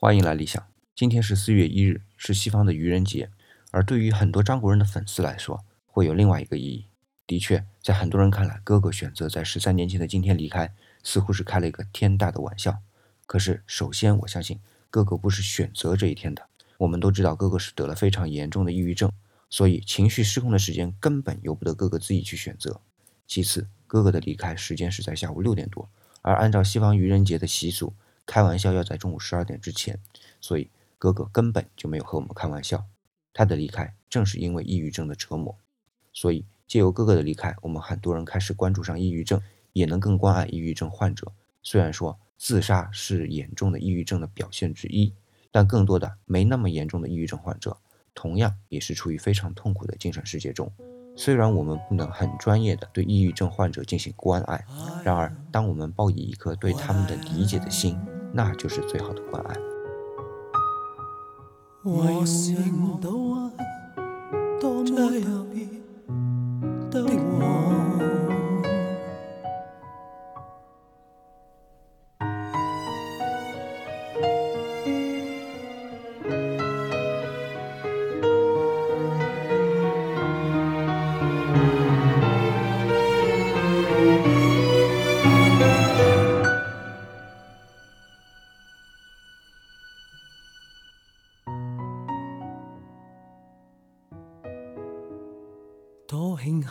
欢迎来理想。今天是四月一日，是西方的愚人节，而对于很多张国荣的粉丝来说，会有另外一个意义。的确，在很多人看来，哥哥选择在十三年前的今天离开，似乎是开了一个天大的玩笑。可是，首先我相信，哥哥不是选择这一天的。我们都知道，哥哥是得了非常严重的抑郁症，所以情绪失控的时间根本由不得哥哥自己去选择。其次，哥哥的离开时间是在下午六点多，而按照西方愚人节的习俗。开玩笑要在中午十二点之前，所以哥哥根本就没有和我们开玩笑。他的离开正是因为抑郁症的折磨，所以借由哥哥的离开，我们很多人开始关注上抑郁症，也能更关爱抑郁症患者。虽然说自杀是严重的抑郁症的表现之一，但更多的没那么严重的抑郁症患者，同样也是处于非常痛苦的精神世界中。虽然我们不能很专业的对抑郁症患者进行关爱，然而当我们抱以一颗对他们的理解的心，那就是最好的关爱。我心都爱多么有你的我。多庆幸，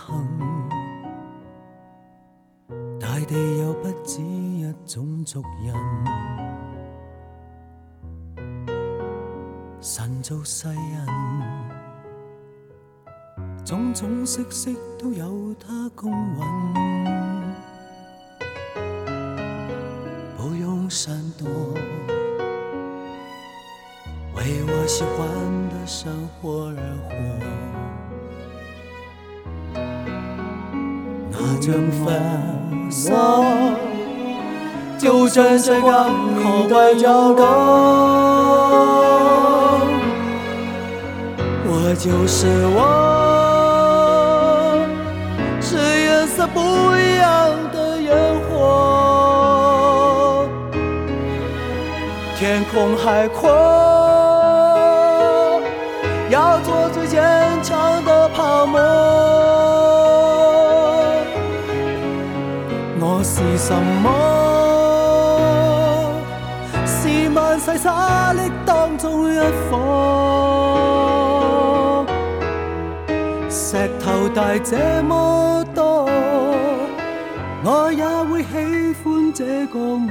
大地有不止一种族人。神造世人，种种色色都有他公允。不用闪躲，为我喜欢的生活而活。像粉色，就站在港口的角落。我就是我，是颜色不一样的烟火。天空海阔，要做最坚强的泡沫。沙砾当中一颗。石头大这么多，我也会喜欢这个我。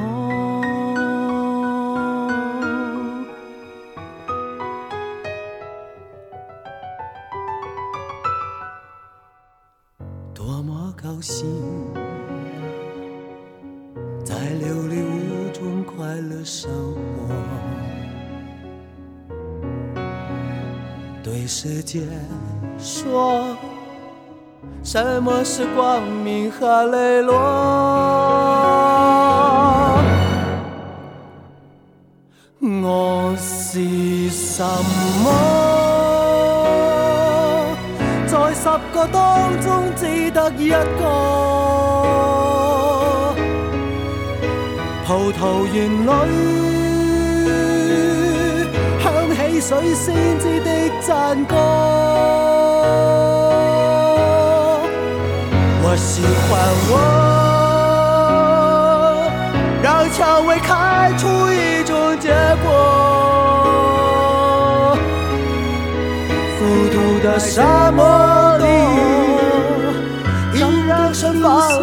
多么高兴！在流离无中快乐生活，对世界说，什么是光明和磊落？我是什么？在十个当中只得一个。葡萄园里响起水仙子的赞歌。我喜欢我，让蔷薇开出一种结果。孤独的沙漠里，依然盛放。